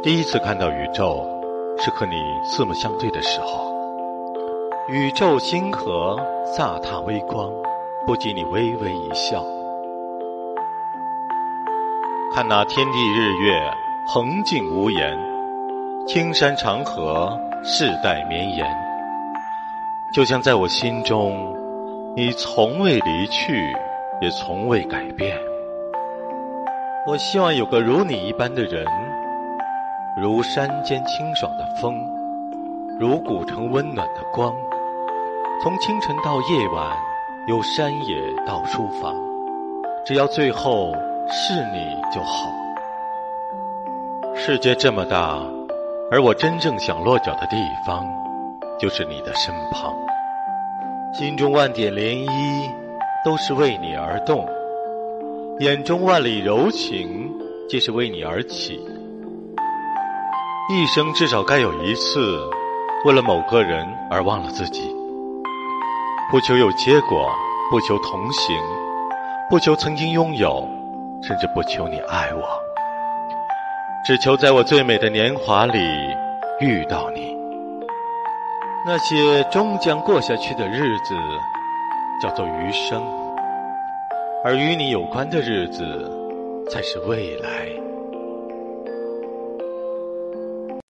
第一次看到宇宙，是和你四目相对的时候。宇宙星河飒沓微光，不及你微微一笑。看那天地日月，恒静无言；青山长河，世代绵延。就像在我心中，你从未离去，也从未改变。我希望有个如你一般的人，如山间清爽的风，如古城温暖的光。从清晨到夜晚，由山野到书房，只要最后是你就好。世界这么大，而我真正想落脚的地方，就是你的身旁。心中万点涟漪，都是为你而动。眼中万里柔情，皆是为你而起。一生至少该有一次，为了某个人而忘了自己。不求有结果，不求同行，不求曾经拥有，甚至不求你爱我，只求在我最美的年华里遇到你。那些终将过下去的日子，叫做余生。而与你有关的日子，才是未来。